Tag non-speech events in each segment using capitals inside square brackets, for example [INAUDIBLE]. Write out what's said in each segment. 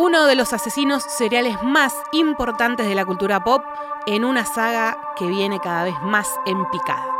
uno de los asesinos seriales más importantes de la cultura pop en una saga que viene cada vez más en picada.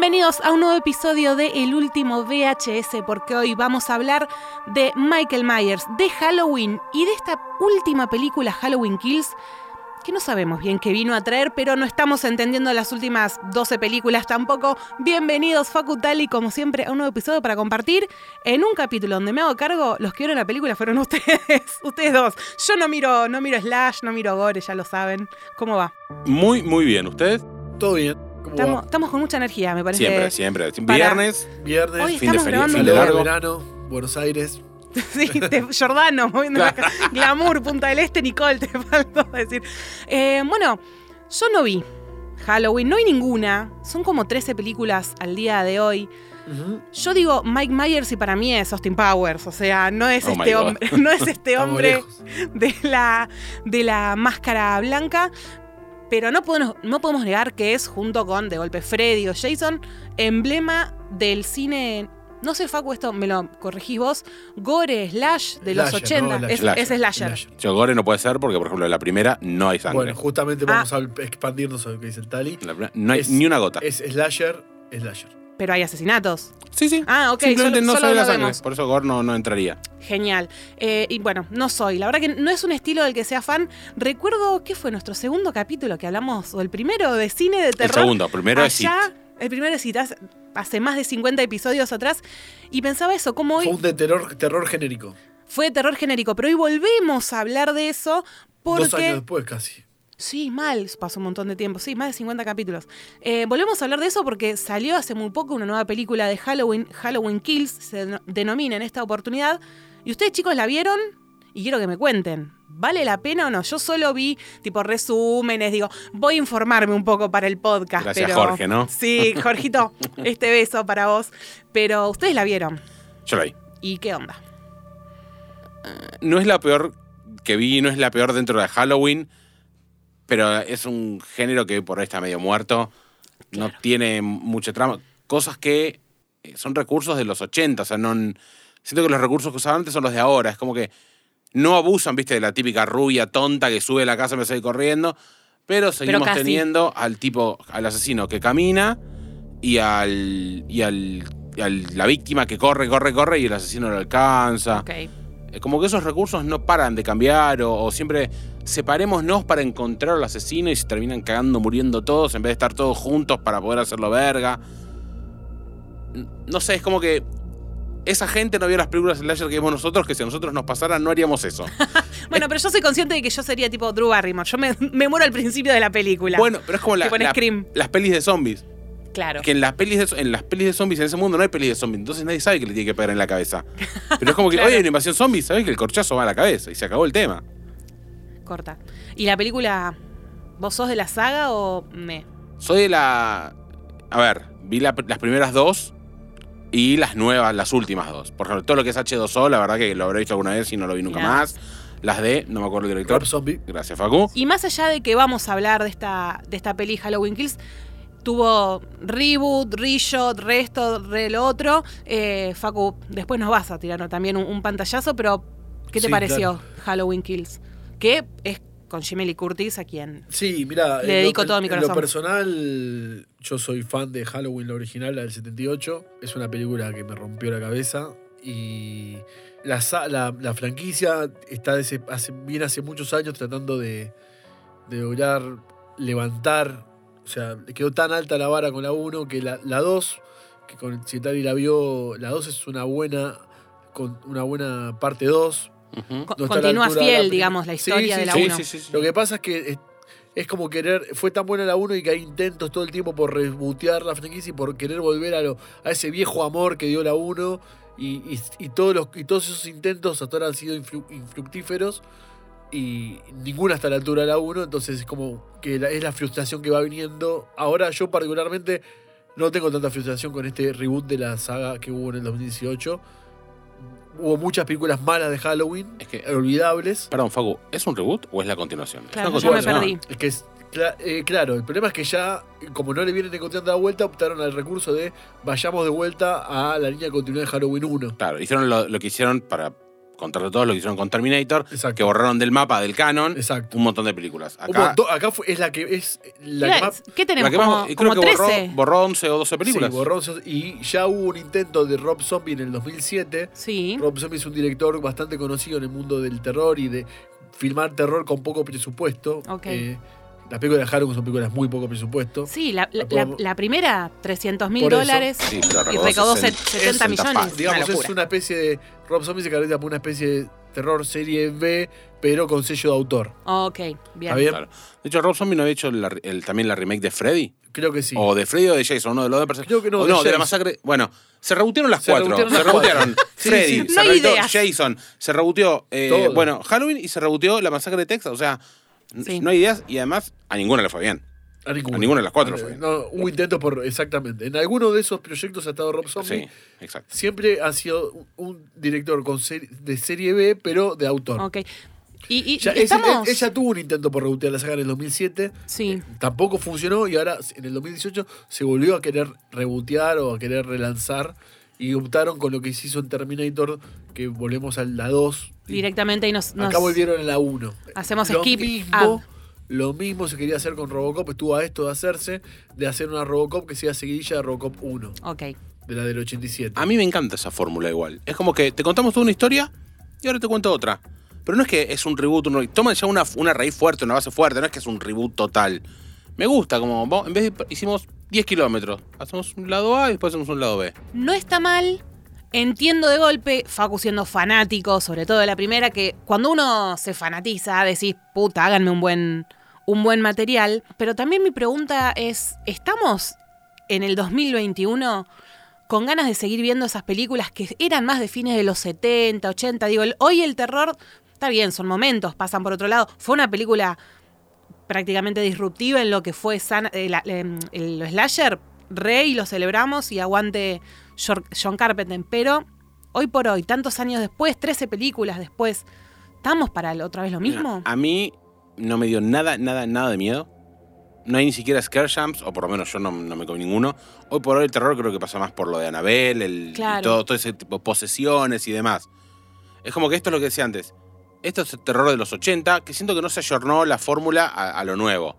Bienvenidos a un nuevo episodio de El último VHS, porque hoy vamos a hablar de Michael Myers, de Halloween y de esta última película Halloween Kills, que no sabemos bien qué vino a traer, pero no estamos entendiendo las últimas 12 películas tampoco. Bienvenidos, Facutali, como siempre, a un nuevo episodio para compartir en un capítulo donde me hago cargo. Los que vieron la película fueron [LAUGHS] ustedes, ustedes dos. Yo no miro, no miro Slash, no miro Gore, ya lo saben. ¿Cómo va? Muy, muy bien. ¿Usted? Todo bien. ¿Cómo Estamos, con mucha energía, me parece. Siempre, siempre. Para- Viernes. Viernes, Hoy fin de grabando fin de largo. verano, Buenos Aires. [LAUGHS] Sí, de Jordano, moviendo la Glamour, Punta del Este, Nicole, te [LAUGHS] faltó decir. Eh, bueno, yo no vi Halloween, no vi ninguna. Son como 13 películas al día de hoy. Yo digo Mike Myers y para mí es Austin Powers, o sea, no es Oh este hombre, [LAUGHS] no es este hombre de la, de la máscara blanca. Pero no podemos, no podemos negar que es, junto con de golpe Freddy o Jason, emblema del cine. No sé, Facu, esto me lo corregís vos. Gore, Slash de los Slasher, 80. no, es, Slasher. es slasher. Slasher. Yo, Gore no puede ser porque, por ejemplo, en la primera no hay sangre. Bueno, justamente Ah. vamos a expandirnos a lo que dice el Tali. En la primera no hay es- ni una gota. Es slasher, slasher. Pero hay asesinatos. sí, sí. Ah, ok, Simplemente solo- no solo sabe lo la sangre. vemos. Por eso Gore no, no entraría. Genial. Eh, y bueno, no soy. La verdad que no es un estilo del que sea fan. Recuerdo que fue nuestro segundo capítulo que hablamos, o el primero de cine de terror. El segundo, primero es It. Allá, El primero es It, hace más de 50 episodios atrás. Y pensaba eso, como hoy Fue un de terror, terror genérico. fue de terror genérico, pero hoy volvemos a hablar de eso porque... Dos años después casi. Sí, mal, pasó un montón de tiempo, sí, más de 50 capítulos. Eh, volvemos a hablar de eso porque salió hace muy poco una nueva película de Halloween, Halloween Kills, se deno- denomina en esta oportunidad. Y ustedes chicos la vieron y quiero que me cuenten, ¿vale la pena o no? Yo solo vi tipo resúmenes, digo, voy a informarme un poco para el podcast. Gracias, pero- Jorge, ¿no? Sí, Jorgito, [LAUGHS] este beso para vos. Pero ustedes la vieron. Yo la vi. ¿Y qué onda? No es la peor que vi, no es la peor dentro de Halloween, pero es un género que por ahí está medio muerto. No tiene mucha trama. Cosas que eh, son recursos de los 80, o sea, no... Siento que los recursos que usaban antes son los de ahora. Es como que no abusan, viste, de la típica rubia tonta que sube a la casa y me sale corriendo. Pero seguimos teniendo al tipo, al asesino que camina y al. y al. y al- la víctima que corre, corre, corre y el asesino lo alcanza. Como que esos recursos no paran de cambiar o, o siempre separémonos para encontrar al asesino y se terminan cagando, muriendo todos en vez de estar todos juntos para poder hacerlo verga. No sé, es como que esa gente no vio las películas de slasher que vimos nosotros, que si a nosotros nos pasara no haríamos eso. [LAUGHS] Bueno, pero yo soy consciente de que yo sería tipo Drew Barrymore. Yo me, me muero al principio de la película. Bueno, pero es como la- las pelis de zombies. claro. Que en las, pelis de, en las pelis de zombies, en ese mundo no hay pelis de zombies, entonces nadie sabe que le tiene que pegar en la cabeza. [LAUGHS] Pero es como que, Claro. oye, hay una invasión zombie, ¿sabes que el corchazo va a la cabeza? Y se acabó el tema. Corta. ¿Y la película, vos sos de la saga o me? Soy de la. A ver, vi la- las primeras dos y las nuevas, las últimas dos. Por ejemplo, todo lo que es H2O, la verdad que lo habré visto alguna vez y no lo vi nunca Mirá. más. Las de, no me acuerdo el director. Rob Zombie. Gracias, Facu. Y más allá de que vamos a hablar de esta, de esta peli Halloween Kills, tuvo reboot, reshot, resto, re lo otro. Eh, Facu, después nos vas a tirar también un, un pantallazo, pero ¿qué te Sí, pareció claro. Halloween Kills? Que es con Jamie Lee Curtis, a quien Sí, mira. Le dedico todo mi En corazón. lo personal, yo soy fan de Halloween, la original, la del 78. Es una película que me rompió la cabeza. Y la, la, la franquicia está desde hace, viene hace muchos años tratando de, de lograr levantar, o sea, quedó tan alta la vara con la 1 que la, la 2, que con si Tali la vio, la 2 es una buena, con una buena parte 2. No está a continúa la fiel, digamos, la historia sí, de la sí, 1. sí, sí, sí. Lo que pasa es que es, es como querer, fue tan buena la 1 y que hay intentos todo el tiempo por rebootear la franquicia y por querer volver a, lo, a ese viejo amor que dio la 1 y, y- y todos, los, y todos esos intentos hasta ahora han sido infru- infructíferos y ninguna hasta la altura de la 1, entonces es como que la- es la frustración que va viniendo. Ahora yo particularmente no tengo tanta frustración con este reboot de la saga que hubo en el 2018. Hubo muchas películas malas de Halloween, Es que- olvidables. Perdón, Facu, ¿es un reboot o es la continuación? Es Claro, una yo me perdí. Es que es, cla- eh, claro, el problema es que ya, como no le vienen encontrando la vuelta, optaron al recurso de vayamos de vuelta a la línea de continuidad de Halloween 1. Claro, hicieron lo, lo que hicieron para contarle todo lo que hicieron con Terminator, Exacto. que borraron del mapa del canon Exacto. un montón de películas. Acá, montón- acá fue- es la que es la que más ¿Qué la tenemos? que como más- y creo como que borró, 13. borró 11 o 12 películas. Sí, borró- y ya hubo un intento de Rob Zombie en el 2007. Sí. Rob Zombie es un director bastante conocido en el mundo del terror y de filmar terror con poco presupuesto. Ok. Eh, las películas de Halloween son películas muy poco presupuesto. Sí, la, la- La podemos- la primera, 300 mil dólares Sí, y recaudó recaudó 60 70 millones. Digamos, una es una especie de. Rob Zombie se caracteriza por una especie de terror serie B, pero con sello de autor. Ok, bien. ¿Está bien? Claro. De hecho, Rob Zombie no había hecho la- el- también la remake de Freddy. Creo que sí. O de Freddy o de Jason, uno de los dos. Creo que no, o de no, de la masacre. Bueno, se rebotearon las Se cuatro. se. Sí, Freddy, sí. se No. Jason, se reboteó. eh, bueno, Halloween y se reboteó la masacre de Texas. O sea, Sí. no hay ideas y además a ninguna le fue bien. A ninguna. A ninguna de las cuatro Eh, fue. No, hubo intentos por. Exactamente. En alguno de esos proyectos ha estado Rob Zombie. Sí, exacto. Siempre ha sido un- un director con de serie B, pero de autor. Ok. Y, y Ya, ese- estamos... ella tuvo un intento por rebotear la saga en el 2007. Sí. Tampoco funcionó y ahora en el 2018 se volvió a querer rebotear o a querer relanzar y optaron con lo que se hizo en Terminator, que volvemos a la 2. y Directamente y nos, nos- Acá volvieron a la 1. Hacemos lo skip Mismo, Lo mismo se quería hacer con Robocop, estuvo a esto de hacerse, de hacer una Robocop que sea seguidilla de Robocop 1, Ok. de la del 87. A mí me encanta esa fórmula igual. Es como que te contamos toda una historia y ahora te cuento otra. Pero no es que es un reboot, un re- toman ya una, una raíz fuerte, una base fuerte, no es que es un reboot total. Me gusta, como en vez de hicimos 10 kilómetros, hacemos un lado A y después hacemos un lado B. No está mal. Entiendo de golpe, Facu siendo fanático, sobre todo de la primera, que cuando uno se fanatiza, decís, puta, háganme un buen, un buen material. Pero también mi pregunta es, ¿estamos en el 2021 con ganas de seguir viendo esas películas que eran más de fines de los 70, 80? Digo, hoy el terror, está bien, son momentos, pasan por otro lado. Fue una película prácticamente disruptiva en lo que fue sana- eh, la- em, el, slasher. Rey, lo celebramos y aguante John Carpenter. Pero hoy por hoy, tantos años después, 13 películas después, ¿estamos para el- otra vez lo mismo? A mí no me dio nada, nada, nada de miedo. No hay ni siquiera scare jumps, o por lo menos yo no, no me comí ninguno. Hoy por hoy el terror creo que pasa más por lo de Anabel, el, y Claro. todo, todo ese tipo de posesiones y demás. Es como que esto es lo que decía antes. Esto es el terror de los 80, que siento que no se ayornó la fórmula a, a lo nuevo.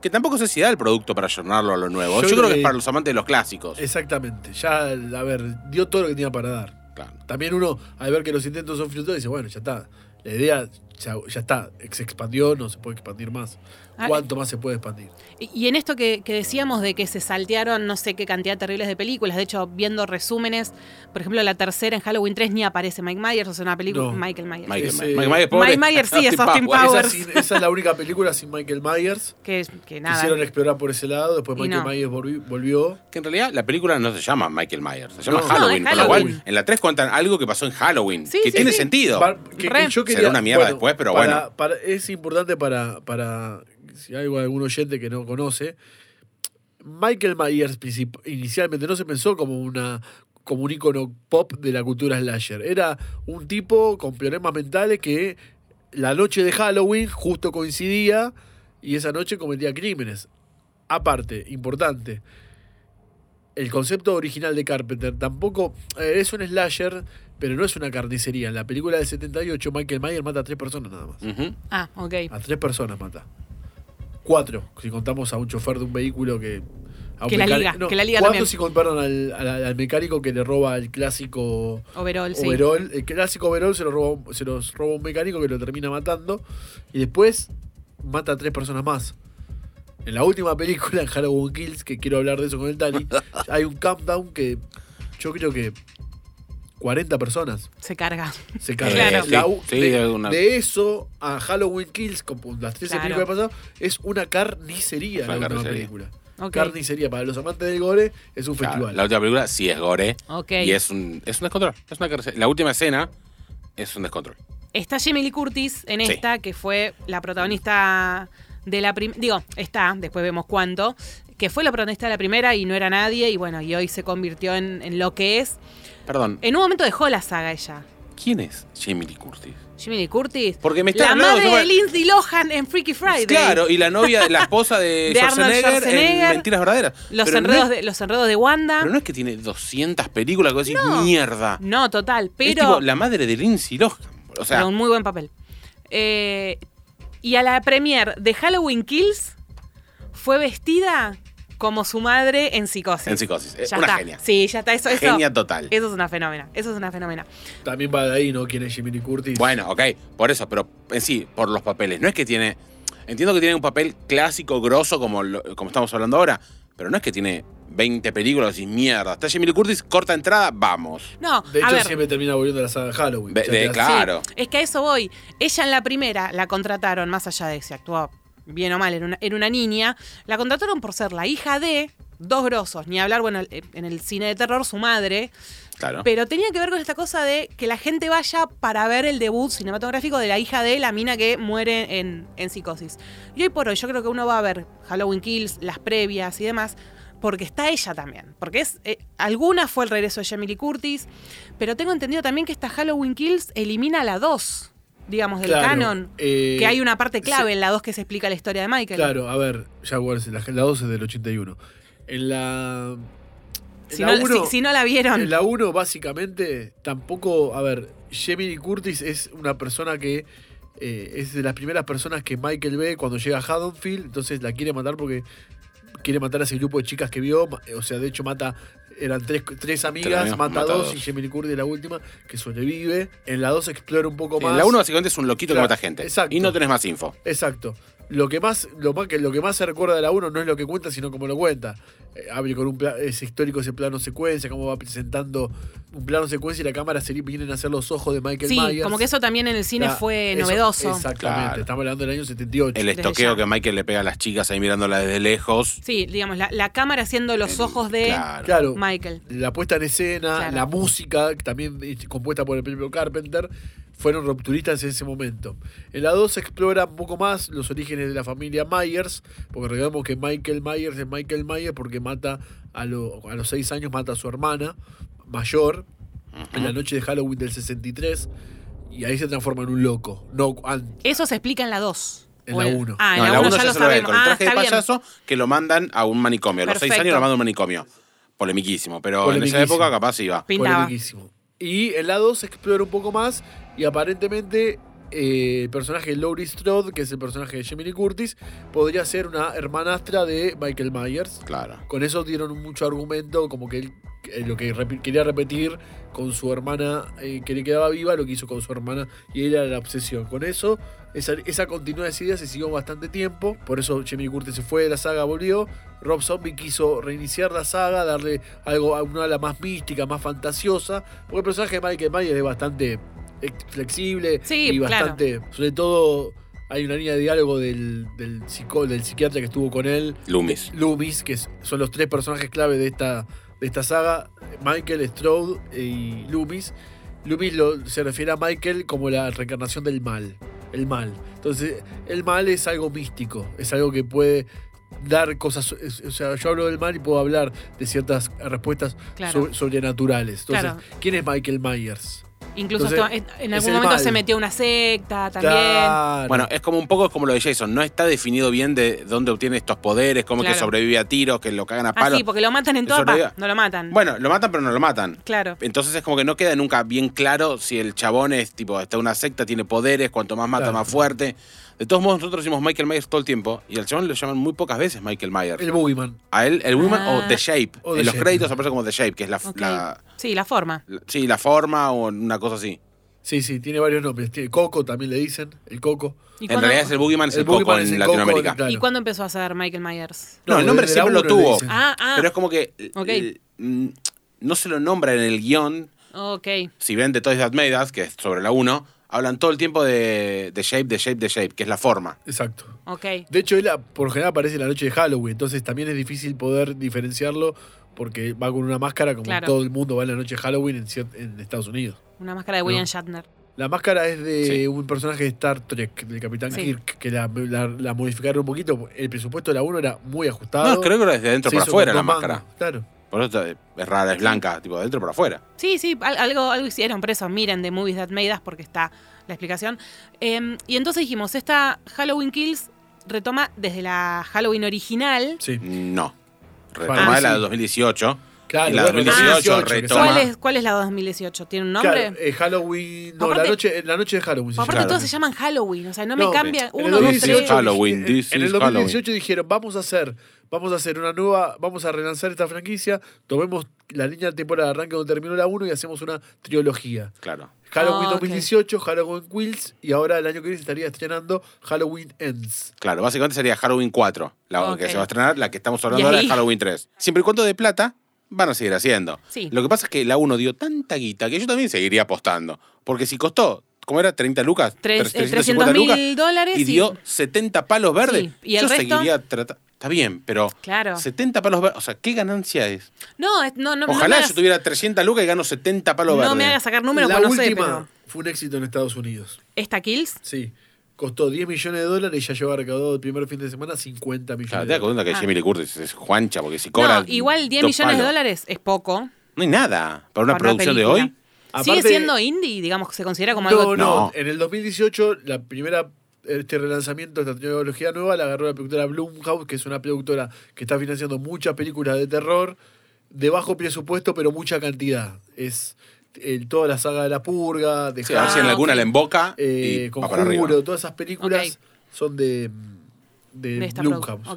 Que tampoco sé si da el producto para ayornarlo a lo nuevo. Yo Yo, creo que es para los amantes de los clásicos. Exactamente. Ya, a ver, dio todo lo que tenía para dar. Claro. También uno, al ver que los intentos son frustrados, dice, bueno, ya está. La idea ya, ya está. Se expandió, no se puede expandir más. Ah, ¿Cuánto más se puede expandir? Y y en esto que, que decíamos de que se saltearon no sé qué cantidad terribles de películas, de hecho, viendo resúmenes, por ejemplo, la tercera en Halloween 3 ni aparece Mike Myers, o sea, una película. No. Michael Myers. Michael, Ese- Myers, Michael Myers, pobre. Mike Myers sí, [LAUGHS] es Austin Powers. Esa, sin- esa es la única película sin Michael Myers. Que, que nada. Quisieron explorar por ese lado, después Michael no. Myers volvi- volvió. Que en realidad la película no se llama Michael Myers, se llama No. Halloween. No, es Con lo cual, Halloween. en la 3 cuentan algo que pasó en Halloween. Sí, que sí, tiene sí. sentido. Que- que Será una mierda pero para- bueno. para- es importante para, para si hay algún oyente que no conoce. Michael Myers inicialmente no se pensó como una como un icono pop de la cultura slasher. Era un tipo con problemas mentales que la noche de Halloween justo coincidía y esa noche cometía crímenes. Aparte, importante, el concepto original de Carpenter tampoco eh, es un slasher, pero no es una carnicería. En la película del 78, Michael Myers mata a tres personas nada más. Ah, ok. A tres personas mata. Cuatro, si contamos a un chofer de un vehículo que. a un Que la liga, que la liga ¿cuántos si comparan al, al- al mecánico que le roba el clásico Overall, sí. overall? El clásico overall se lo roba, se los roba un mecánico que lo termina matando. Y después mata a tres personas más. En la última película, en Halloween Kills, que quiero hablar de eso con el Tali, [LAUGHS] hay un countdown que yo creo que 40 personas Se carga. se. Claro. La Sí, sí, de, es una- de eso a Halloween Kills, como las 13 Claro. películas pasadas, es una carnicería Es la una última carnicería. película. Ok. Carnicería para los amantes del gore es un Claro, festival. la última película sí es gore. Y es un, es un descontrol. Es una la última escena es un descontrol. Está Jamie Lee Curtis en Sí. esta, que fue la protagonista de la primera. Digo, está, después vemos cuánto. Que fue la protagonista de la primera y no era nadie. Y bueno, y hoy se convirtió en, en lo que es. Perdón, En un momento dejó la saga ella. ¿quién es Jamie Lee Curtis? Jamie Lee Curtis. Porque me está La hablando madre de Lindsay Lohan en Freaky Friday. Claro, y la novia, la esposa de, [LAUGHS] De Arnold Schwarzenegger, en Schwarzenegger. Mentiras Verdaderas. Los, Pero no enredos es- de, los enredos de Wanda. Pero no es que tiene 200 películas que vos decís, No. mierda. No, total. Es Pero. tipo la madre de Lindsay Lohan. O sea, pero un muy buen papel. Eh, y a la premier de Halloween Kills fue vestida como su madre en psicosis. en psicosis. Es Ya una está. genia. Sí, ya está. Eso, eso, Genia total. Eso es una fenómena. Eso es una fenómena. También va de ahí, ¿no? ¿Quién es Jimmy Curtis? Bueno, ok, por eso, pero en sí, por los papeles. No es que tiene. Entiendo que tiene un papel clásico, grosso, como, lo- como estamos hablando ahora, pero no es que tiene 20 películas y mierda. Está Jamie Lee Curtis, corta entrada, vamos. No, De a hecho, ver. siempre termina volviendo a la saga de Halloween. De- de- claro. Sí, es que a eso voy. Ella en la primera la contrataron, más allá de si actuó bien o mal, era una, era una niña, la contrataron por ser la hija de dos grosos, ni hablar, bueno, en el cine de terror, su madre, Claro. pero tenía que ver con esta cosa de que la gente vaya para ver el debut cinematográfico de la hija de la mina que muere en, en psicosis. Y hoy por hoy yo creo que uno va a ver Halloween Kills, las previas y demás, porque está ella también. Porque es. eh, alguna fue el regreso de Jamie Lee Curtis, pero tengo entendido también que esta Halloween Kills elimina la 2, digamos, del Claro, canon. eh, que hay una parte clave en la 2 que se explica la historia de Michael. Claro, a ver, ya bueno, la, la 12 es del 81. En la. en Si, la no, si- si no la vieron. En la 1, básicamente, tampoco. A ver, Jamie Curtis es una persona que. eh, es de las primeras personas que Michael ve cuando llega a Haddonfield. Entonces la quiere matar porque quiere matar a ese grupo de chicas que vio. O sea, de hecho, mata. Eran tres, tres amigas, mata, mata dos, dos. y Jamie Lee Curtis es la última, que sobrevive. En la 2 explora un poco más. En la 1 básicamente es un loquito Claro, que mata gente. exacto. Y no tenés más info. Exacto. Lo que más, lo más que lo que más se recuerda de la 1 no es lo que cuenta, sino cómo lo cuenta. Eh, abre con un es histórico ese plano secuencia, cómo va presentando un plano secuencia y la cámara se vienen a hacer los ojos de Michael sí, Myers. como que eso también en el cine La- fue eso- novedoso. Exactamente. Claro. Estamos hablando del año 78. El estoqueo que Michael le pega a las chicas ahí mirándola desde lejos. Sí, digamos, la, la cámara haciendo los El- ojos de claro. Claro. Michael. La puesta en escena, Claro. la música, también es compuesta por el propio Carpenter, fueron rupturistas en ese momento. En la 2 se explora un poco más los orígenes de la familia Myers, porque recordemos que Michael Myers es Michael Myers porque mata a, lo- a los 6 años, mata a su hermana mayor en la noche de Halloween del 63, y ahí se transforma en un loco. No, Eso se explica en la 2. En O la uno. Ah, en no, la en la 1 1 ya, lo se lo ve sabemos. con el Ah, traje de está bien. payaso que lo mandan a un manicomio. A los 6 Perfecto. años lo mandan a un manicomio. Polemiquísimo, pero en esa Polemiquísimo. época capaz iba. Pintaba. polemiquísimo. Y en la 2 se explora un poco más y aparentemente eh, el personaje de Laurie Strode, que es el personaje de Lee Curtis, podría ser una hermanastra de Michael Myers. Claro. Con eso dieron mucho argumento, como que él eh, lo que quería repetir con su hermana eh, que le quedaba viva, lo que hizo con su hermana y era la obsesión. Con eso, esa, esa continuidad de ideas se siguió bastante tiempo, por eso Lee Curtis se fue de la saga, volvió. Rob Zombie quiso reiniciar la saga, darle algo a una ala más mística, más fantasiosa, porque el personaje de Michael Myers es bastante flexible Sí, y claro. bastante, sobre todo hay una línea de diálogo del, del, psicó- del psiquiatra que estuvo con él, Loomis. Loomis, que son los tres personajes clave de esta, de esta saga, Michael, Strode y Loomis. Loomis lo- se refiere a Michael como la reencarnación del mal, el mal. Entonces, el mal es algo místico, es algo que puede dar cosas, o sea, yo hablo del mal y puedo hablar de ciertas respuestas Claro. sobrenaturales. Entonces, Claro. ¿quién es Michael Myers? Incluso Entonces, en algún momento mal. se metió a una secta también. Claro. Bueno, es como un poco como lo de Jason. No está definido bien de dónde obtiene estos poderes, cómo es que sobrevive a tiros, que lo cagan a Ah, palos. sí, porque lo matan en toda no lo matan. Bueno, lo matan, pero no lo matan. Claro. Entonces es como que no queda nunca bien claro si el chabón es tipo, está una secta, tiene poderes, cuanto más mata, Claro. más fuerte. De todos modos, nosotros decimos Michael Myers todo el tiempo y al chabón lo llaman muy pocas veces Michael Myers. el Boogeyman. A él, el Ah. o The Shape. O The en los Shape. créditos aparece como The Shape, que es la, Ok. la- Sí, la forma. la- sí, la forma o una cosa así. Sí, sí, tiene varios nombres. Tiene Coco, también le dicen, el Coco. ¿Y En cuándo- realidad es el Boogeyman, es el, El Coco Boogeyman es en el Coco, Latinoamérica. claro. ¿Y cuándo empezó a ser Michael Myers? No, el nombre desde la siempre lo uno le tuvo. dicen. Ah, ah. Pero es como que Ok. el- mm, no se lo nombra en el guion. Ok. Si ven The Toys That Made Us, que es sobre la 1, hablan todo el tiempo de, de shape, de shape, de shape, que es la forma. Exacto. Ok. De hecho, él por lo general aparece en la noche de Halloween, entonces también es difícil poder diferenciarlo porque va con una máscara como Claro. todo el mundo va en la noche de Halloween en, Estados Unidos. Una máscara de William No. Shatner. La máscara es de Sí. un personaje de Star Trek, del Capitán Sí. Kirk, que la, la- la modificaron un poquito. El presupuesto de la 1 era muy ajustado. No, creo que era desde dentro Se para afuera la máscara. mangos, Claro. Por eso es rara, es blanca, tipo de dentro para afuera. Sí, sí, al- algo, algo hicieron, por eso miren de Movies That Made Us porque está la explicación. Em, y entonces dijimos, esta Halloween Kills retoma desde la Halloween original. Sí. No. Ah, Retoma de la sí. de 2018. Claro, y la de bueno, 2018 que retoma. ¿Cuál es, ¿Cuál es la 2018? ¿Tiene un nombre? Claro, eh, Halloween. No, Aparte- la, noche, la noche de Halloween. se Aparte llama. todos se llaman Halloween, o sea, no, me cambia En el uno, dos, 2018 tres. Halloween, this en el is 2018 dijeron, vamos a hacer, vamos a hacer una nueva, vamos a relanzar esta franquicia, tomemos la línea temporal de arranque donde terminó la 1 y hacemos una trilogía. Claro. Halloween Ah, ok. 2018, Halloween Kills y ahora el año que viene se estaría estrenando Halloween Ends. Claro, básicamente sería Halloween 4, la Ok. que se va a estrenar, la que estamos hablando ahora es Halloween 3. Siempre y cuando de plata, van a seguir haciendo. Sí. Lo que pasa es que la 1 dio tanta guita que yo también seguiría apostando. Porque si costó, ¿cómo era? ¿30 lucas? Tres- eh, 350 lucas, 300.000 dólares Y y- dio 70 palos verdes. Sí, y el yo resto- seguiría tratando. Está bien, pero Claro. 70 palos verdes. O sea, ¿qué ganancia es? No, no, no, no Ojalá me yo tuviera 300 lucas y gano 70 palos no verdes. me hagas sacar números, la porque no sé, última pero... fue un éxito en Estados Unidos. ¿Esta Kills? Sí. Costó 10 millones de dólares y ya lleva recaudado el primer fin de semana 50 millones Claro, de te das cuenta que Ah. Jamie Lee Curtis es Juancha, porque si cobra. No, igual 10 dos millones de dólares es poco. No hay nada. Para una para producción de hoy. Sigue Aparte- siendo indie, digamos, se considera como No, algo... no, No. En el 2018, la primera este relanzamiento de esta tecnología nueva la agarró la productora Blumhouse, que es una productora que está financiando muchas películas de terror de bajo presupuesto, pero mucha cantidad. Es el- toda la saga de La Purga, de Sí, a ver si en alguna la emboca eh, y. Conjuro, todas esas películas son de, de, de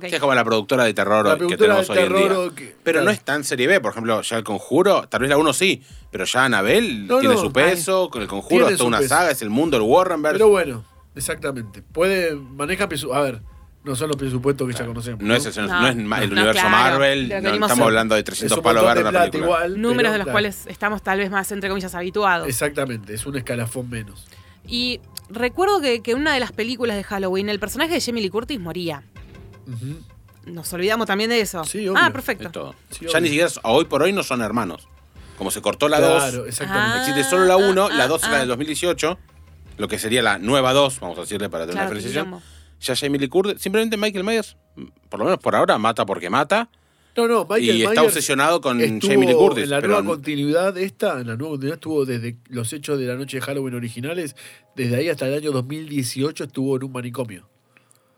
es como la productora de terror La que tenemos de hoy en terror día. o que- pero no es tan serie B. Por ejemplo, ya el conjuro, tal vez la 1 sí, pero ya Anabel No, tiene no, su peso, con el conjuro es toda una peso. saga, es el mundo, el Warrenverse. Pero bueno, exactamente. Puede, maneja A ver, no son los presupuestos que ya conocemos. no es, el- No, no es ma- el no, universo claro. Marvel, estamos hablando de Es 300 un palos verdes una película. igual, Números pero, de los claro, cuales estamos tal vez más, entre comillas, habituados. Exactamente, es un escalafón menos. Y recuerdo que, que en una de las películas de Halloween, el personaje de Jamie Lee Curtis moría. Nos olvidamos también de eso. Sí, obvio. ah, Es perfecto. Sí, ya obvio. ni siquiera, hoy por hoy no son hermanos. Como se cortó la Claro, 2, exactamente. Ah. existe solo la 1, la 2 es ah, la ah. del 2018, lo que sería la nueva 2, vamos a decirle para tener Claro, una diferenciación. Ya Jamie Lee Curtis, simplemente Michael Myers, por lo menos por ahora, mata porque mata. No, no, Michael y está Myers obsesionado con Jamie Lee Curtis. En la pero nueva continuidad esta, en la nueva continuidad estuvo desde los hechos de la noche de Halloween originales, desde ahí hasta el año 2018 estuvo en un manicomio.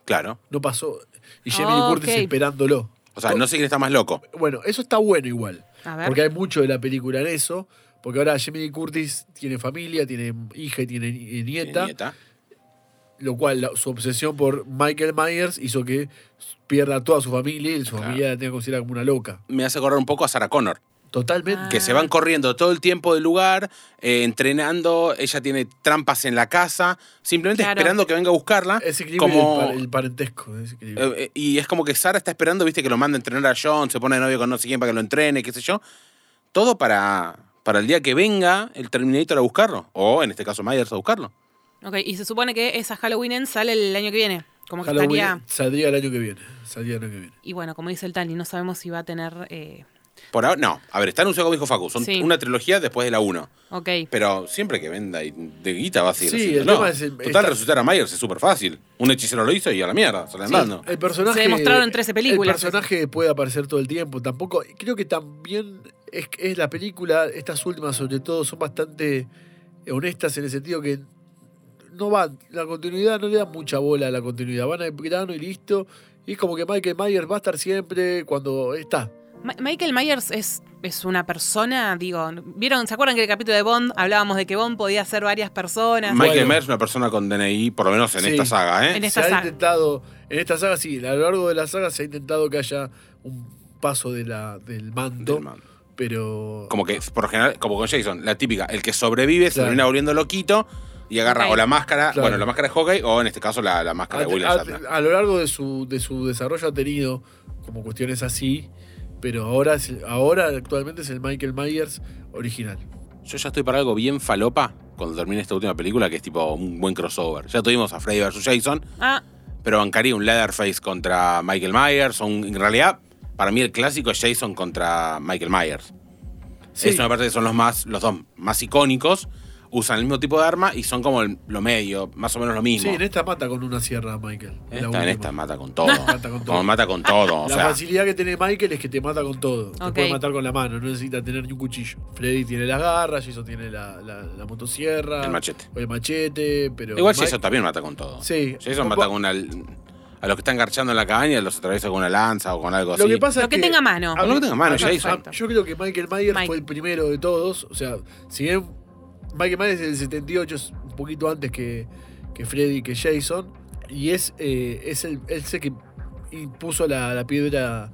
claro. No pasó. Y Jamie Oh, Lee Curtis esperándolo. O sea, no sé quién está más loco. Bueno, eso está bueno igual. A ver. Porque hay mucho de la película en eso. Porque ahora Jamie Lee Curtis tiene familia, tiene hija y tiene eh, nieta. Nieta. Lo cual la- su obsesión por Michael Myers hizo que pierda toda su familia y su Claro. familia la tenga considerada como una loca. Me hace acordar un poco a Sarah Connor. Totalmente. Que se van corriendo todo el tiempo del lugar, eh, entrenando. Ella tiene trampas en la casa, simplemente Claro. esperando que venga a buscarla. Equilibrio como, el, par- el parentesco. Eh, eh, y es como que Sara está esperando, viste, que lo manda a entrenar a John, se pone de novio con no sé quién para que lo entrene, qué sé yo. Todo para, para el día que venga el Terminator a buscarlo. O en este caso Myers a buscarlo. Ok, y se supone que esa Halloween End sale el año que viene. Como que Halloween estaría. saldría el año que viene. Saldría el año que viene. Y bueno, como dice el Tani, no sabemos si va a tener. eh, Por ahora, no. A ver, está anunciado como dijo Facu. Son Sí. una trilogía después de la 1. ok. Pero siempre que venda y de guita va a seguir Sí, el tema es el- Total, está- resucitar a Myers es súper fácil. Un hechicero lo hizo y a la mierda, sale andando. El personaje. Se demostraron en 13 películas, El personaje puede aparecer todo el tiempo. Tampoco. Creo que también es, es la película, estas últimas sobre todo, son bastante honestas en el sentido que no van. La continuidad no le dan mucha bola a la continuidad. Van al grano y listo. Y es como que Michael Myers va a estar siempre cuando está. Ma- Michael Myers es, es una persona, digo, ¿vieron? ¿Se acuerdan que en el capítulo de Bond hablábamos de que Bond podía ser varias personas? Michael Bueno. Myers es una persona con DNI, por lo menos en Sí. esta saga, ¿eh? En Se esta ha saga. intentado. En esta saga, sí, a lo largo de la saga se ha intentado que haya un paso de la, del manto. Del mando. pero. Como que, por general, como con Jason, la típica, el que sobrevive se termina volviendo loquito y agarra o la máscara, Claro. bueno, la máscara de hockey o en este caso la, la máscara a, de William a- Shatner. a lo largo de su, de su desarrollo ha tenido como cuestiones así, pero ahora, es- ahora actualmente es el Michael Myers original. Yo ya estoy para algo bien falopa cuando termine esta última película, que es tipo un buen crossover. Ya tuvimos a Freddy vs. Jason, Ah, pero bancaría un Leatherface contra Michael Myers. un- en realidad, para mí el clásico es Jason contra Michael Myers. Sí. Eso me parece que son los, más, los dos más icónicos. Usan el mismo tipo de arma y son como el- lo medio, más o menos lo Sí, mismo. en esta mata con una sierra Michael. en esta, en esta mata con todo. Mata con todo. Como mata con todo. O la sea, facilidad que tiene Michael es que te mata con todo. Te Ok. puede matar con la mano, no necesita tener ni un cuchillo. Freddy tiene las garras, Jason tiene la, la- la motosierra. El machete. o el machete, pero. igual Mike- Jason también mata con todo. Sí. Jason mata con una. A los que están garchando en la cabaña los atraviesa con una lanza o con algo Lo así. que pasa Lo es que tenga mano. a Lo que tenga mano, a- Jason. a- Yo creo que Michael Myers Mike. fue el primero de todos. O sea, si bien Michael Myers es del 78, es un poquito antes que, que Freddy, que Jason. Y es, eh, es el, que impuso la, la piedra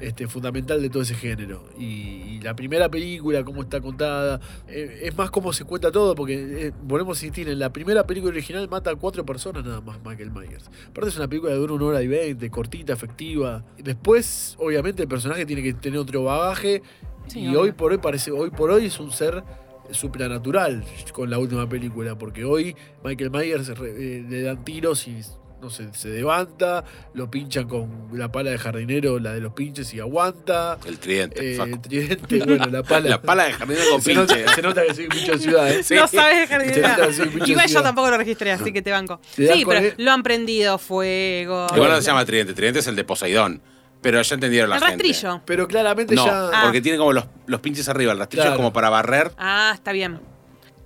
este, fundamental de todo ese género. Y, y la primera película, cómo está contada, eh, es más cómo se cuenta todo, porque eh, volvemos a insistir, en la primera película original mata a cuatro personas nada más Michael Myers. Aparte es una película que dura una hora y veinte, cortita, efectiva. Después, obviamente, el personaje tiene que tener otro bagaje. Sí, y hoy por hoy parece, hoy por hoy es un ser supranatural con la última película, porque hoy Michael Myers eh, le dan tiros y no sé, se levanta, lo pinchan con la pala de jardinero, la de los pinches y aguanta. El tridente. Eh, el tridente, bueno, la pala. [LAUGHS] La pala de jardinero con se, nota, pinche. se nota que soy de ciudad, ¿eh? Sí. No sabes dejar de sí, pinche Igual yo tampoco lo registré, así que te banco. Te Sí, pero él. lo han prendido fuego. Igual no se llama tridente. Tridente es el de Poseidón. Pero ya entendieron la El gente. rastrillo. Pero claramente No, ya. Ah. porque tiene como los, los pinches arriba. El rastrillo Claro. es como para barrer. Ah, está bien.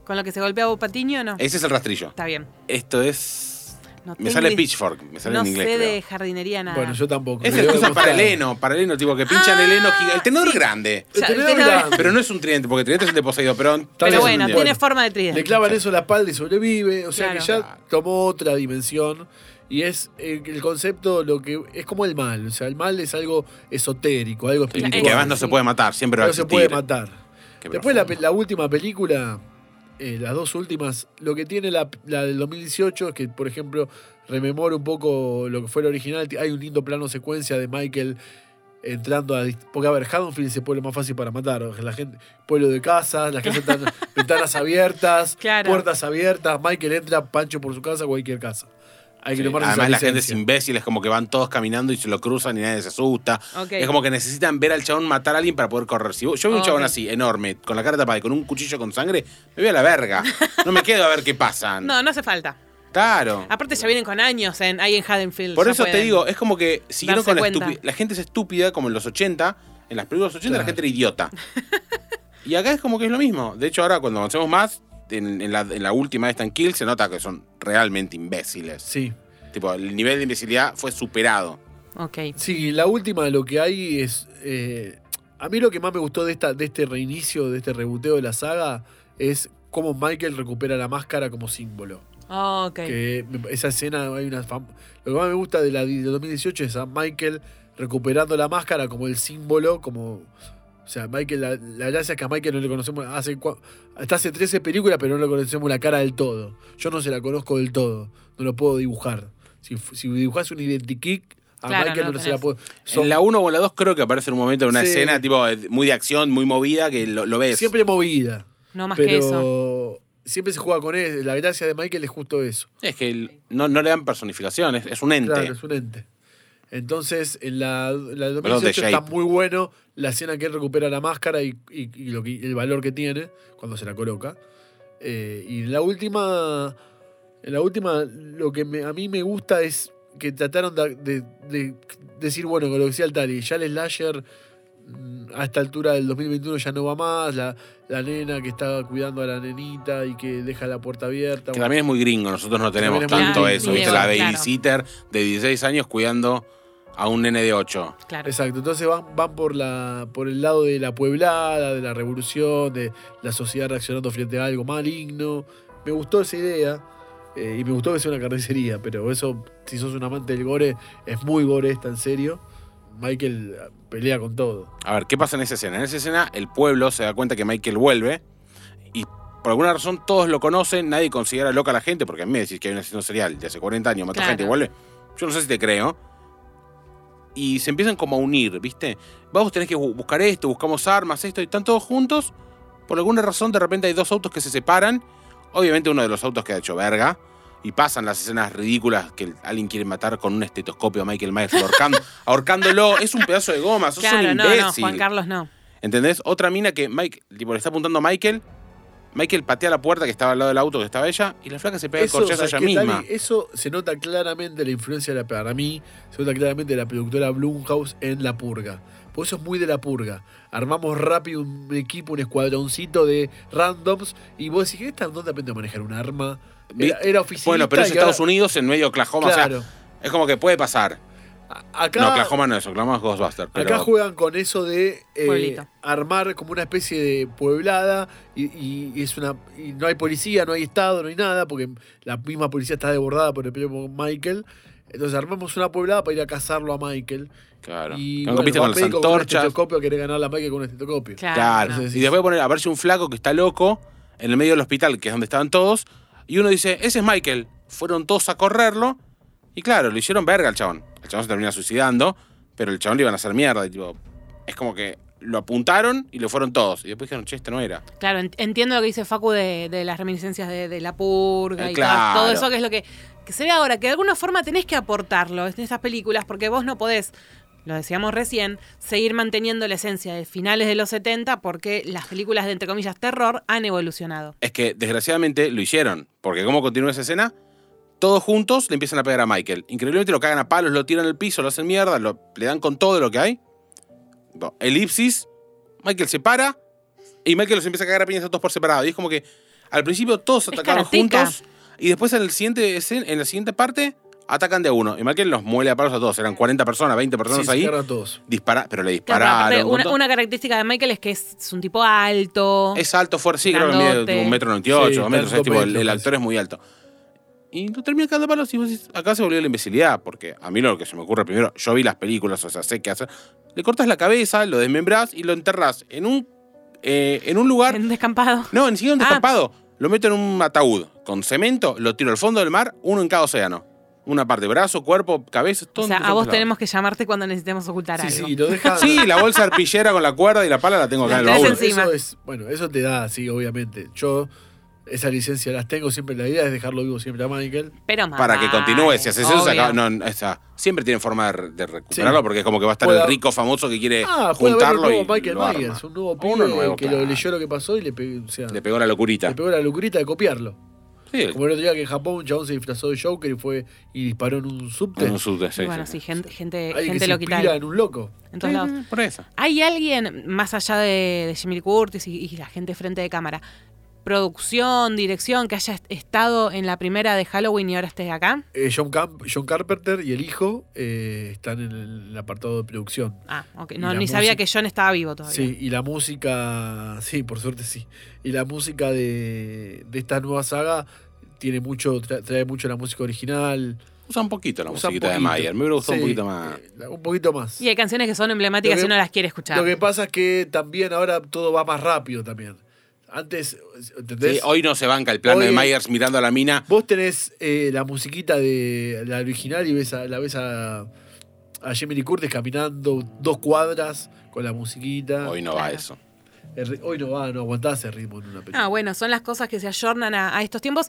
¿Con lo que se golpea Patiño no? Ese es el rastrillo. Está bien. Esto es. No Me tengo sale i- Pitchfork. Me sale No en inglés. sé creo. de jardinería nada. Bueno, yo tampoco. Es Me el para el heno. Para el heno, tipo que pinchan Ah, el heno gigante. El tenedor sí. grande. O sea, El el tenedor tenedor- grande. Pero no es un tridente, porque tridente es el de Poseidón. Pero, Pero bueno, bueno. tiene forma de tridente. Le clavan eso en la espalda y sobrevive. O sea Claro. que ya tomó otra dimensión. Y es eh, el concepto, lo que es como el mal. O sea, el mal es algo esotérico, algo y espiritual. que además no se puede matar. Siempre va a No se existir. puede matar. Qué Después la, última película, eh, las dos últimas, lo que tiene la, la del 2018 es que, por ejemplo, rememora un poco lo que fue la original. Hay un lindo plano secuencia de Michael entrando a... Porque, a ver, Haddonfield es el pueblo más fácil para matar. La gente, pueblo de casas, las casas están ventanas abiertas, Claro. puertas abiertas. Michael entra, Pancho por su casa, cualquier casa. Hay que Sí, tomarse Además, la gente es licencia. imbécil, es como que van todos caminando y se lo cruzan y nadie se asusta. Es como que necesitan ver al chabón matar a alguien para poder correr. Si vos- yo veo un chabón así, enorme, con la cara tapada y con un cuchillo con sangre, me voy a la verga. No me quedo a ver qué pasa. [LAUGHS] No, no hace falta. Claro. Aparte ya vienen con años en, ahí en Haddonfield. Por eso te digo, es como que siguieron con la. La gente es estúpida, como en los 80. En las películas 80 la gente era idiota. [LAUGHS] y acá es como que es lo mismo. De hecho, ahora cuando avancemos más, en, en la, en la última esta en Kill, se nota que son realmente imbéciles. Sí. Tipo, el nivel de imbecilidad fue superado. Ok. Sí, la última lo que hay es. eh, a mí lo que más me gustó de, esta, de este reinicio, de este rebuteo de la saga, es cómo Michael recupera la máscara como símbolo. Ok. Que me- esa escena, hay una fam- Lo que más me gusta de la de 2018 es a Michael recuperando la máscara como el símbolo, como. O sea, Michael, la, la gracia es que a Michael no le conocemos. Hace, cua- hasta hace 13 películas, pero no le conocemos la cara del todo. Yo no se la conozco del todo. No lo puedo dibujar. Si, si dibujás un identikit, a Claro, Michael no no, se la puedo. son- En la 1 o en la 2 creo que aparece en un momento en una Sí. escena tipo eh, muy de acción, muy movida, que lo, lo ves. Siempre movida. No más pero que eso. siempre se juega con él. La gracia de Michael es justo eso. Es que el- no, no le dan personificación, es, es un ente. Claro, es un ente. Entonces, en la, la de 2018 está muy bueno la escena que él recupera la máscara y, y- y lo que, el valor que tiene cuando se la coloca. Eh, y en la última, en la última, lo que me- a mí me gusta es que trataron de, de- de decir, bueno, con lo que decía el Tali, ya el slasher mm, a esta altura del 2021 ya no va más, la, la nena que está cuidando a la nenita y que deja la puerta abierta. Que también es muy gringo, nosotros no tenemos tanto gringo. eso. La claro. babysitter de 16 años cuidando a un nene de 8. Claro. Exacto, entonces van, van por, la, por el lado de la pueblada, de la revolución, de la sociedad reaccionando frente a algo maligno. Me gustó esa idea eh, y me gustó que sea una carnicería, pero eso, si sos un amante del gore, es muy gore esta, en serio. Michael pelea con todo. A ver, ¿qué pasa en esa escena? En esa escena, el pueblo se da cuenta que Michael vuelve y por alguna razón todos lo conocen, nadie considera loca a la gente, porque a mí me decís que hay un asesino serial de hace 40 años, mata Claro. gente y vuelve. Yo no sé si te creo. Y se empiezan como a unir, ¿viste? Vamos, tenés que bu- buscar esto, buscamos armas, esto, y están todos juntos. Por alguna razón, de repente hay dos autos que se separan. Obviamente uno de los autos queda hecho verga. Y pasan las escenas ridículas que alguien quiere matar con un estetoscopio a Michael Myers ahorcando, [LAUGHS] ahorcándolo. Es un pedazo de goma, sos Claro, un no, no. Juan Carlos no. ¿Entendés? Otra mina que Mike, tipo, le está apuntando a Michael. Michael patea la puerta que estaba al lado del auto que estaba ella y la flaca se pega el corchazo ¿sabes ella misma. Eso se nota claramente la influencia de la, para mí, se nota claramente de la productora Blumhouse en La Purga. Por eso es muy de La Purga. Armamos rápido un equipo, un escuadroncito de randoms y vos decís, ¿esta dónde aprende a manejar un arma? Era, era oficinista Bueno, pero es Estados ahora- Unidos en medio de Oklahoma. Claro. O sea, es como que puede pasar. A- Acá, no, Oklahoma no es, Oklahoma es Ghostbusters. Pero acá juegan con eso de eh, armar como una especie de pueblada y, y- y es una y no hay policía, no hay estado, no hay nada, porque la misma policía está desbordada por el primo Michael. Entonces armamos una pueblada para ir a cazarlo a Michael. Claro. Y bueno, con las Pedro con un antorchas. quiere ganar la Michael con un estetoscopio. Claro. Y después poner, aparece un flaco que está loco en el medio del hospital, que es donde estaban todos. Y uno dice, ese es Michael. Fueron todos a correrlo. Y claro, lo hicieron verga al chabón. El chabón se termina suicidando, pero el chabón le iban a hacer mierda. Y tipo, es como que lo apuntaron y lo fueron todos. Y después dijeron, che, este no era. Claro, en- entiendo lo que dice Facu de, de las reminiscencias de, de la purga Eh, y claro. todo, todo eso que es lo que, que se ve ahora, que de alguna forma tenés que aportarlo en estas películas, porque vos no podés, lo decíamos recién, seguir manteniendo la esencia de finales de los 70 porque las películas de, entre comillas, terror han evolucionado. Es que desgraciadamente lo hicieron. Porque ¿cómo continúa esa escena? Todos juntos le empiezan a pegar a Michael. Increíblemente lo cagan a palos, lo tiran al piso, lo hacen mierda, lo- le dan con todo lo que hay. Bueno, elipsis, Michael se para y Michael los empieza a cagar a piñas a todos por separado. Y es como que al principio todos atacaron juntos y después en, el siguiente, en la siguiente parte atacan de a uno. Y Michael los muele a palos a todos. Eran 40 personas, 20 personas Sí, se ahí. todos. Dispara, pero le Claro, pero dispararon. una, característica de Michael es que es, es un tipo alto. Es alto, fuerte, sí, creo que mide un metro noventa y ocho, Sí, dos metros, tanto es tipo, el, metro, el pues. actor es muy alto. Y lo termina cagando a palos y vos decís, acá se volvió la imbecilidad, porque a mí lo que se me ocurre primero, yo vi las películas, o sea, sé qué hacer. Le cortas la cabeza, lo desmembrás y lo enterrás en un, eh, en un lugar, En un descampado. no, ni siquiera un Ah. descampado, lo meto en un ataúd con cemento, lo tiro al fondo del mar, uno en cada océano. Una parte, brazo, cuerpo, cabeza, todo O sea, a vos tenemos que llamarte cuando necesitemos ocultar Sí, algo. sí, lo. Sí, la bolsa arpillera con la cuerda y la pala la tengo acá La en el baúl. encima. Eso es, bueno, eso te da, sí, obviamente. Yo esa licencia las tengo siempre. La idea es dejarlo vivo siempre a Michael. Pero más para que continúe. Si haces eso, acaba- no, o sea, siempre tienen forma de, de recuperarlo Sí. porque es como que va a estar Puede- el rico famoso que quiere Ah, puede haber un juntarlo nuevo y Michael lo arma. Myers, un nuevo Uno pibe nuevo, que claro. lo leyó lo que pasó y le pegó, o sea, Le pegó la locurita. le pegó la locurita de copiarlo. Sí, Como el otro día que en Japón un chabón se disfrazó de Joker y fue y disparó en un subte. en un subte, sí, Y bueno, sí. sí, gente, gente, Alguien que gente se loquita inspira en un loco. en todos lados. Por eso. ¿Hay alguien, más allá de, de Jimmy Lee Curtis y, y la gente frente de cámara, producción, dirección, que haya est- estado en la primera de Halloween y ahora esté acá? Eh, John, Camp- John Carpenter y el hijo eh, están en el apartado de producción. Ah, ok. No, ni sabía que John estaba vivo todavía. Sí, y la música, sí, por suerte sí. Y la música de, de esta nueva saga tiene mucho, tra- trae mucho la música original. Usa un poquito la musiquita de poquito. Mayer. Me hubiera gustado Sí, un poquito más. eh, Un poquito más. Y hay canciones que son emblemáticas que- y uno las quiere escuchar. Lo que pasa es que también ahora todo va más rápido también. Antes, ¿entendés? Sí, hoy no se banca el plano Hoy- de Myers mirando a la mina. Vos tenés eh, la musiquita de la original y ves a, la ves a, a Jamie Lee Curtis caminando dos cuadras con la musiquita. Hoy no va eso. El hoy no va, no aguantás ese ritmo en una película. Ah, bueno, son las cosas que se ayornan a, a estos tiempos.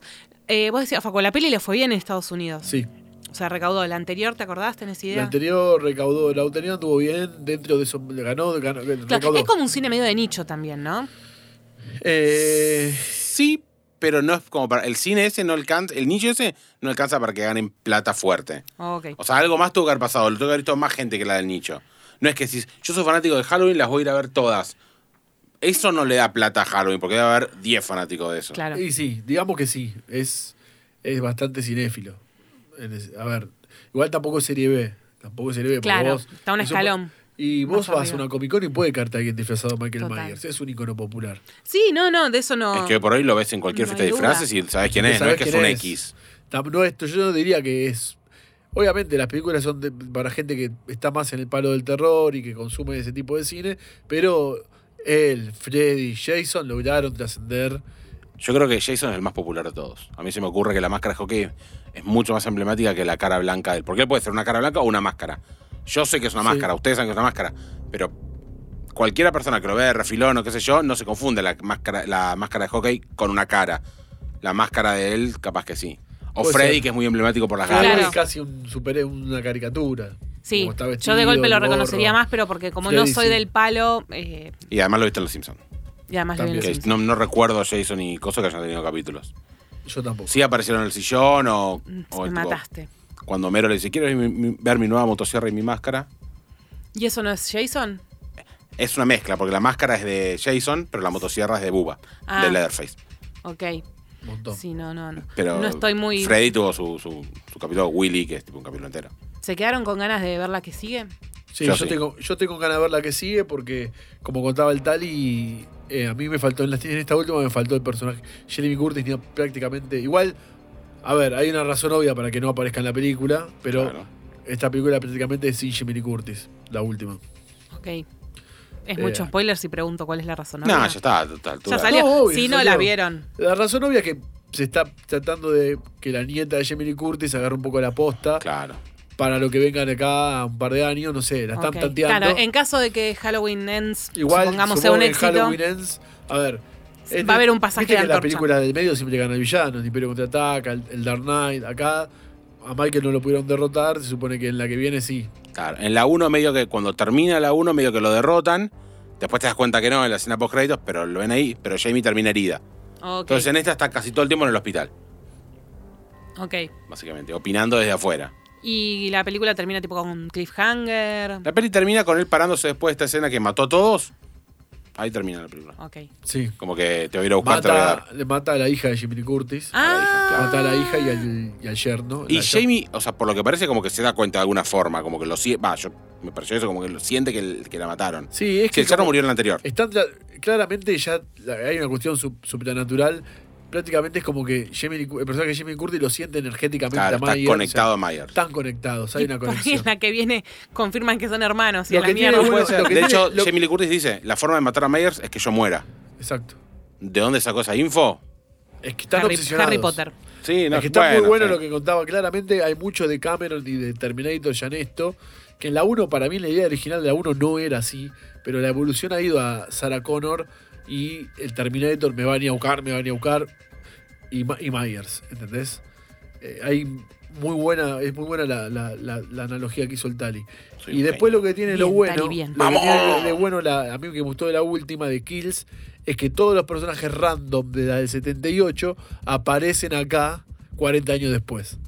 Eh, vos decías, Facu, la peli le fue bien en Estados Unidos. Sí. O sea, recaudó la anterior, ¿te acordás? ¿Tenés idea? La anterior recaudó, la anterior anduvo bien, dentro de eso ganó, ganó Claro, recaudó. es como un cine medio de nicho también, ¿no? Eh, Sí, pero no es como para. El cine ese no alcanza. El nicho ese no alcanza para que ganen plata fuerte. Ok. O sea, algo más tuvo que haber pasado. Lo tuvo que haber visto más gente que la del nicho. No es que si yo soy fanático de Halloween, las voy a ir a ver todas. Eso no le da plata a Halloween, porque debe haber 10 fanáticos de eso. Claro. y sí, digamos que sí, es, es bastante cinéfilo. A ver, igual tampoco es serie B, tampoco es serie B. porque Claro, vos- está un eso- escalón Y vos vas a una Comic Con y puede caerte alguien disfrazado de Michael Total. Myers. Es un icono popular. Sí, no, no, de eso no. Es que por ahí lo ves en cualquier No fiesta de disfraces y sabes quién Y es, no es que es un es. X. No, esto, yo no diría que es. Obviamente las películas son de- para gente que está más en el palo del terror y que consume ese tipo de cine, pero él, Freddy, Jason lograron trascender. Yo creo que Jason es el más popular de todos. A mí se me ocurre que la máscara de hockey es mucho más emblemática que la cara blanca de él. Porque él puede ser una cara blanca o una máscara. Yo sé que es una Sí. máscara, ustedes saben que es una máscara, pero cualquiera persona que lo vea de refilón o qué sé yo, no se confunde la máscara, la máscara de hockey con una cara. La máscara de él, capaz que sí. O Puede Freddy, ser. que es muy emblemático por las Claro. garras. Es casi un super, una caricatura. Sí, yo de golpe lo gorro. reconocería más, pero porque como no soy sí. del palo, eh, Y además lo viste en Los Simpsons. y además lo vi en los no, no recuerdo a Jason y cosas que hayan tenido capítulos. Yo tampoco. Sí aparecieron en el sillón o, Mm, o Me tipo, mataste. Cuando Mero le dice, ¿quieres ver mi, mi- ver mi nueva motosierra y mi máscara? ¿Y eso no es Jason? Es una mezcla, porque la máscara es de Jason, pero la motosierra es de Bubba, Ah. de Leatherface. Ok. Un montón. Sí, no, no, no. Pero no estoy muy... Freddy tuvo su, su, su capítulo Willy, que es tipo un capítulo entero. ¿Se quedaron con ganas de ver la que sigue? Sí, Yo yo, sí. Tengo, yo tengo ganas de ver la que sigue porque, como contaba el Tali, eh, a mí me faltó, en, la- en esta última me faltó el personaje. Jeremy Curtis tenía prácticamente. Igual, a ver, hay una razón obvia para que no aparezca en la película, pero Claro. esta película prácticamente es sin Jeremy Curtis, la última. Ok. Es Eh, mucho spoiler si pregunto cuál es la razón. No, obvia. ya está, altura. Ya salió. No, obvio, si no salió. la vieron. La razón obvia es que se está tratando de que la nieta de Jeremy Curtis agarre un poco la posta Claro. para lo que vengan acá un par de años, no sé, la están Ok. tanteando. Claro, en caso de que Halloween Ends, Igual, supongamos, sea un que en éxito. Halloween Ends, a ver. Este, Va a haber un pasaje viste de que en la película del medio siempre gana el villano, el Imperio contraataca, el, el Dark Knight. Acá a Michael no lo pudieron derrotar, se supone que en la que viene sí. Claro. En la 1, medio que cuando termina la 1, medio que lo derrotan. Después te das cuenta que no en la escena post créditos, pero lo ven ahí. Pero Jamie termina herida. Entonces en esta está casi todo el tiempo en el hospital, ok. básicamente, opinando desde afuera. Y la película termina tipo con un cliffhanger. La peli termina con él parándose después de esta escena que mató a todos. Ahí termina la película. Ok. Sí. Como que te voy a ir a buscar, te voy a Mata, dar. le mata a la hija de Jimmy Curtis. Ah. Mata a la hija y al, y al yerno. Y La- Jamie, o sea, por lo que parece, como que se da cuenta de alguna forma, como que lo siente. Va, yo me pareció eso, como que lo siente que, el- que la mataron. Sí, es Que que. el cerro como- murió en la anterior. Están cla- claramente ya la- hay una cuestión sup- supernatural. Prácticamente es como que Jamie, el personaje de Jimmy Curtis lo siente energéticamente Claro, a está Myers, conectado o a Myers. están conectados, hay Y una conexión. en la que viene confirman que son hermanos y Lo que tiene bueno- Puede ser. lo que De tiene- hecho, lo- Jamie Lee Curtis dice, la forma de matar a Myers es que yo muera. Exacto. ¿De dónde sacó esa info? Es que están Harry, obsesionados. Harry Potter. Sí, no, es que está muy bueno sí. lo que contaba. Claramente hay mucho de Cameron y de Terminator ya en esto. Que en la 1, para mí, la idea original de la 1 no era así. Pero la evolución ha ido a Sarah Connor y el Terminator me va a ni a buscar, me va a ni a buscar. Y, y Myers, ¿entendés? Eh, hay muy buena, es muy buena la, la- la- la analogía que hizo el Tali. Soy y después genio. lo que tiene Bien, lo bueno, bien. lo que ¡Vamos! tiene de bueno, la, a mí que me gustó de la última de Kills, es que todos los personajes random de la del 78 aparecen acá 40 años después.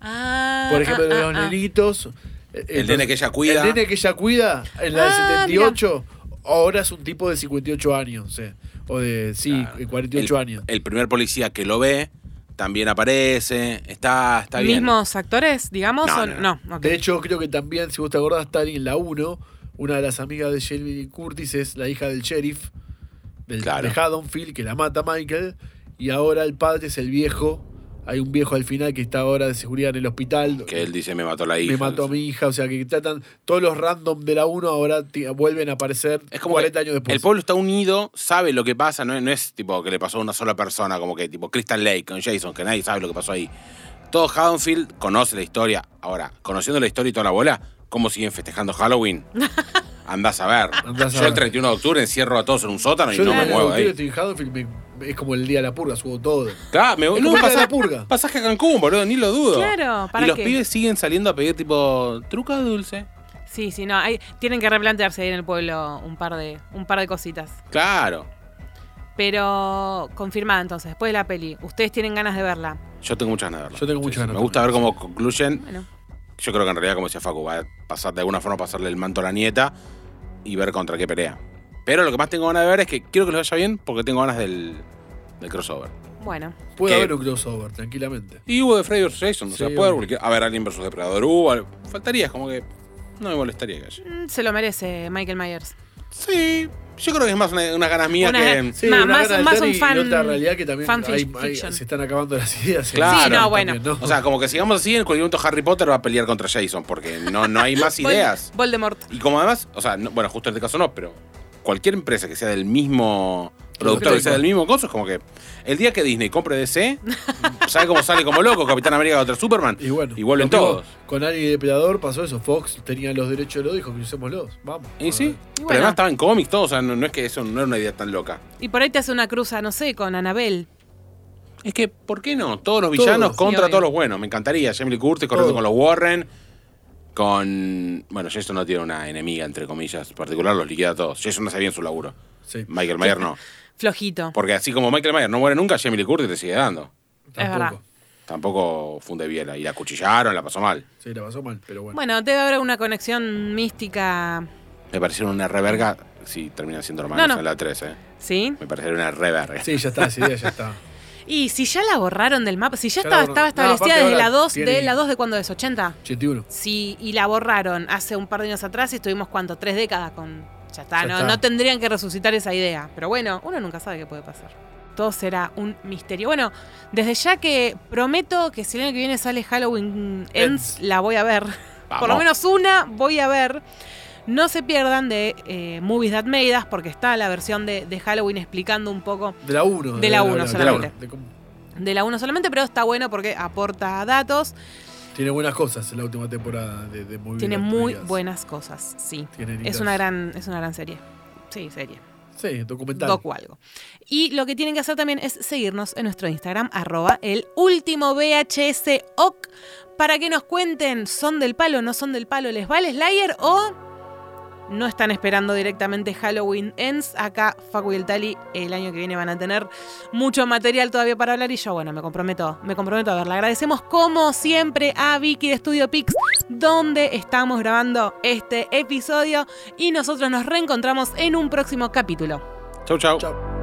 Ah, Por ejemplo, de ah, los ah, ah. nenitos. eh, El eh, nene que ella cuida. El nene que ella cuida en la Ah, del 78, ahora es un tipo de 58 años. O, sea, o de, sí, Claro. 48 el, años. El primer policía que lo ve también aparece. Está, está bien. ¿Mismos actores, digamos? No, o- no. De hecho, creo que también, si vos te acordás, Tali, en la 1, una de las amigas de Shelby Curtis es la hija del sheriff del, Claro. de Haddonfield, que la mata Michael. Y ahora el padre es el viejo. Hay un viejo al final que está ahora de seguridad en el hospital. Que él dice, me mató la hija. me mató a mi hija, o sea que tratan todos los random de la 1 ahora vuelven a aparecer Es como 40 que años después. El pueblo está unido, sabe lo que pasa, no es, no es tipo que le pasó a una sola persona, como que tipo Crystal Lake con Jason, que nadie sabe lo que pasó ahí. Todo Haddonfield conoce la historia. Ahora, conociendo la historia y toda la bola, ¿cómo siguen festejando Halloween? [LAUGHS] Andás a ver. Andás a Yo el ver. 31 de octubre encierro a todos en un sótano y no me muevo ahí. estoy me- es como el día de la purga, subo todo. Claro, me Es no, el la purga. pasaje a Cancún, boludo, ni lo dudo. Claro, ¿para y los qué? pibes siguen saliendo a pedir tipo truca dulce. Sí, sí, no. Hay, tienen que replantearse ahí en el pueblo un par de, un par de cositas. Claro. Pero confirmada entonces, después de la peli, ustedes tienen ganas de verla. Yo tengo muchas ganas de verlo. Yo tengo muchas ganas Me gusta ver cómo concluyen. Bueno, Yo creo que en realidad, como decía Facu, va a pasar de alguna forma pasarle el manto a la nieta y ver contra qué pelea. Pero lo que más tengo ganas de ver es que quiero que les vaya bien porque tengo ganas del, del crossover. bueno. Puede ¿Qué? haber un crossover, tranquilamente. Y hubo de Freddy vs. Jason, o Sí, sea, puede haber, a ver, Alien vs. Depredador hubo, al- faltaría, es como que no me molestaría que haya. Mm, Se lo merece Michael Myers. Sí, yo creo que es más una, Una- que. Sí, Ma- una más- gana de más un y- fan- y otra realidad que también fan hay- hay- fiction. se están acabando las ideas. Claro. Sí, no, bueno. también, ¿no? O sea, como que sigamos así, en cualquier momento Harry Potter va a pelear contra Jason, porque no, no hay más [LAUGHS] Vol- ideas. Voldemort. Y como además, o sea, no- bueno, justo en este caso no, pero cualquier empresa que sea del mismo productor, que sea del mismo coso, es como que el día que Disney compre DC, [LAUGHS] ¿sabe cómo sale como loco Capitán América contra Superman? Y bueno, vuelven lo mismo todos. Con Alien y Depredador pasó eso. Fox tenía los derechos de los dijo que usémoslos. Vamos. Y sí, Y pero bueno. además estaba en cómics todo, o sea, no, no es que eso no era una idea tan loca. Y por ahí te hace una cruza, no sé, con Anabel. Es que, ¿por qué no? Todos los villanos contra todos los buenos. Me encantaría. Jamie Lee Curtis corriendo con los Warren. Con. Bueno, Jason no tiene una enemiga, entre comillas, particular, los liquida a todos. Jason no hace bien su laburo. Sí. Michael Myers no. [LAUGHS] Flojito. Porque así como Michael Myers no muere nunca, Jamie Lee Curtis le sigue dando. Es verdad. Tampoco. Tampoco funde biela. Y la acuchillaron, la pasó mal. Sí, la pasó mal, pero bueno. Bueno, debe haber una conexión mística. Me parecieron una reverga. Sí, terminan siendo hermanos No, no. en la 13. ¿eh? ¿Sí? Me parecieron una reverga. Sí, ya está, idea ya está. [LAUGHS] Y si ya la borraron del mapa, si ya, Ya la estaba, borraron. estaba No, establecida aparte desde la ahora 2, tiene- de la 2 de cuándo es, 80. 81. Sí, y la borraron hace un par de años atrás y estuvimos cuánto, tres décadas con. Ya está, Ya no, está. no tendrían que resucitar esa idea. Pero bueno, uno nunca sabe qué puede pasar. Todo será un misterio. Bueno, desde ya que prometo que si el año que viene sale Halloween Ends, Ends. la voy a ver. Por lo menos una voy a ver. No se pierdan de eh, Movies That Made Us, porque está la versión de, de Halloween explicando un poco De la 1. De la uno solamente. De cómo- de la 1 solamente, pero está bueno porque aporta datos. Tiene buenas cosas en la última temporada de, de Movie Tiene muy buenas cosas, sí. Es una gran, es una gran serie. Sí, serie. Sí, documental. Doc o algo. Y lo que tienen que hacer también es seguirnos en nuestro Instagram, arroba el último VHS OC, para que nos cuenten, ¿son del palo, no son del palo, les vale Slayer o no están esperando directamente Halloween Ends? Acá Facu y el Tali el año que viene van a tener mucho material todavía para hablar y yo, bueno, me comprometo, me comprometo a verla. Agradecemos como siempre a Vicky de Studio Pix, donde estamos grabando este episodio y nosotros nos reencontramos en un próximo capítulo. Chau, chau. Chao.